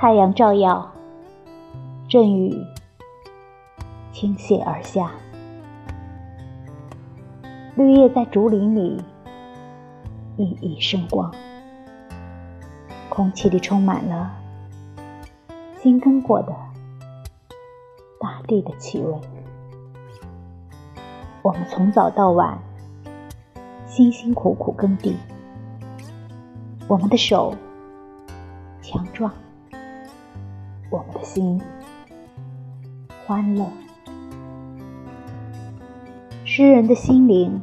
太阳照耀，阵雨倾泻而下，绿叶在竹林里熠熠生光，空气里充满了新耕过的大地的气味。我们从早到晚辛辛苦苦耕地，我们的手强壮，我们的心欢乐。诗人的心灵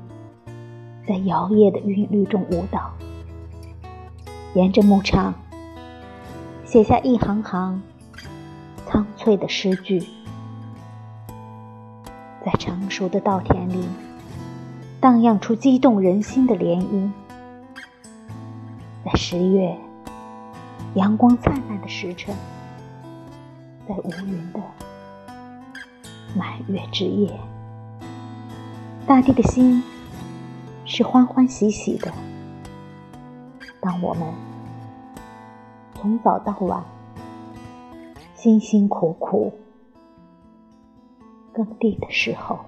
在摇曳的韵律中舞蹈，沿着牧场写下一行行苍翠的诗句。在成熟的稻田里，荡漾出激动人心的涟漪。在十月阳光灿烂的时辰，在无云的满月之夜，大地的心是欢欢喜喜的。当我们从早到晚辛辛苦苦。耕地的时候。